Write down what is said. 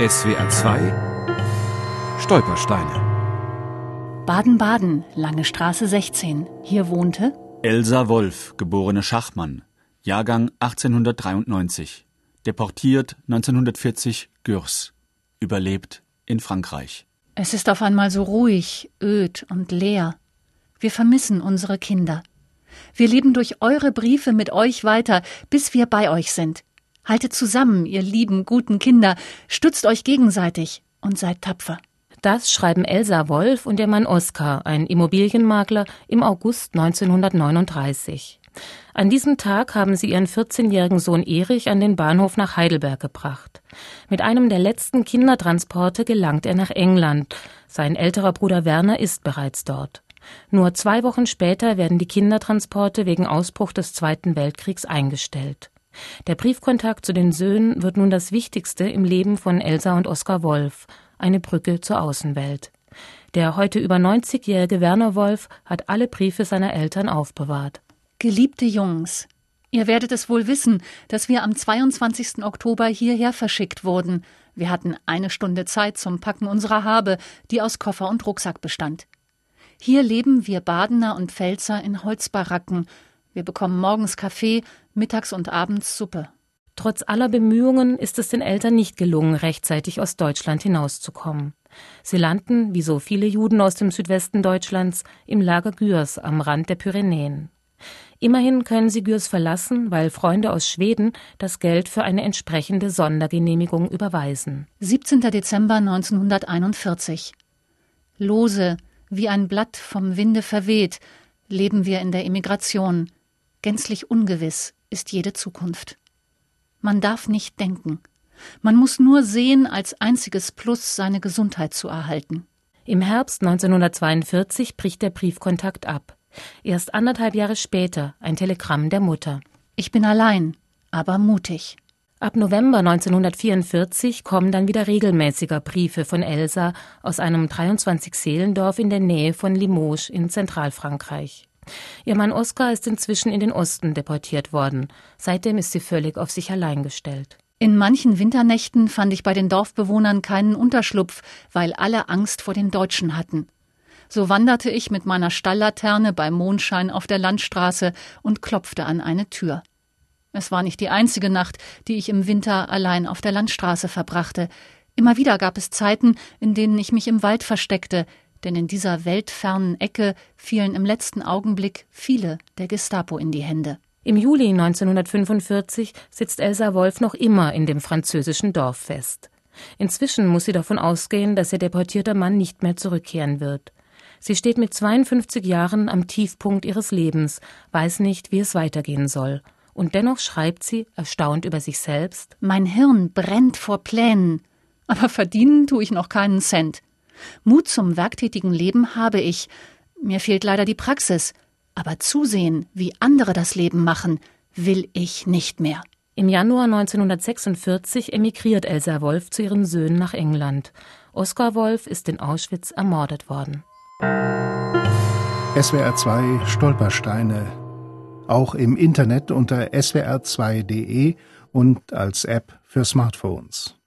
SWR 2 Stolpersteine Baden-Baden, Lange Straße 16. Hier wohnte Elsa Wolf, geborene Schachmann, Jahrgang 1893, deportiert 1940 Gürs, überlebt in Frankreich. Es ist auf einmal so ruhig, öd und leer. Wir vermissen unsere Kinder. Wir leben durch eure Briefe mit euch weiter, bis wir bei euch sind. Haltet zusammen, ihr lieben, guten Kinder, stützt euch gegenseitig und seid tapfer. Das schreiben Elsa Wolf und ihr Mann Oskar, ein Immobilienmakler, im August 1939. An diesem Tag haben sie ihren 14-jährigen Sohn Erich an den Bahnhof nach Heidelberg gebracht. Mit einem der letzten Kindertransporte gelangt er nach England. Sein älterer Bruder Werner ist bereits dort. Nur zwei Wochen später werden die Kindertransporte wegen Ausbruch des Zweiten Weltkriegs eingestellt. Der Briefkontakt zu den Söhnen wird nun das Wichtigste im Leben von Elsa und Oskar Wolf, eine Brücke zur Außenwelt. Der heute über 90-jährige Werner Wolf hat alle Briefe seiner Eltern aufbewahrt. Geliebte Jungs, ihr werdet es wohl wissen, dass wir am 22. Oktober hierher verschickt wurden. Wir hatten eine Stunde Zeit zum Packen unserer Habe, die aus Koffer und Rucksack bestand. Hier leben wir Badener und Pfälzer in Holzbaracken. Wir bekommen morgens Kaffee, mittags und abends Suppe. Trotz aller Bemühungen ist es den Eltern nicht gelungen, rechtzeitig aus Deutschland hinauszukommen. Sie landen, wie so viele Juden aus dem Südwesten Deutschlands, im Lager Gürs am Rand der Pyrenäen. Immerhin können sie Gürs verlassen, weil Freunde aus Schweden das Geld für eine entsprechende Sondergenehmigung überweisen. 17. Dezember 1941. Lose, wie ein Blatt vom Winde verweht, leben wir in der Emigration. Gänzlich ungewiss ist jede Zukunft. Man darf nicht denken. Man muss nur sehen, als einziges Plus seine Gesundheit zu erhalten. Im Herbst 1942 bricht der Briefkontakt ab. Erst anderthalb Jahre später ein Telegramm der Mutter. Ich bin allein, aber mutig. Ab November 1944 kommen dann wieder regelmäßiger Briefe von Elsa aus einem 23-Seelendorf in der Nähe von Limoges in Zentralfrankreich. Ihr Mann Oskar ist inzwischen in den Osten deportiert worden. Seitdem ist sie völlig auf sich allein gestellt. In manchen Winternächten fand ich bei den Dorfbewohnern keinen Unterschlupf, weil alle Angst vor den Deutschen hatten. So wanderte ich mit meiner Stalllaterne bei Mondschein auf der Landstraße und klopfte an eine Tür. Es war nicht die einzige Nacht, die ich im Winter allein auf der Landstraße verbrachte. Immer wieder gab es Zeiten, in denen ich mich im Wald versteckte, denn in dieser weltfernen Ecke fielen im letzten Augenblick viele der Gestapo in die Hände. Im Juli 1945 sitzt Elsa Wolf noch immer in dem französischen Dorf fest. Inzwischen muss sie davon ausgehen, dass ihr deportierter Mann nicht mehr zurückkehren wird. Sie steht mit 52 Jahren am Tiefpunkt ihres Lebens, weiß nicht, wie es weitergehen soll und dennoch schreibt sie, erstaunt über sich selbst Mein Hirn brennt vor Plänen, aber verdienen tue ich noch keinen Cent. Mut zum werktätigen Leben habe ich. Mir fehlt leider die Praxis, aber zusehen, wie andere das Leben machen, will ich nicht mehr. Im Januar 1946 emigriert Elsa Wolf zu ihren Söhnen nach England. Oskar Wolf ist in Auschwitz ermordet worden. SWR 2 Stolpersteine auch im Internet unter swr2.de und als App für Smartphones.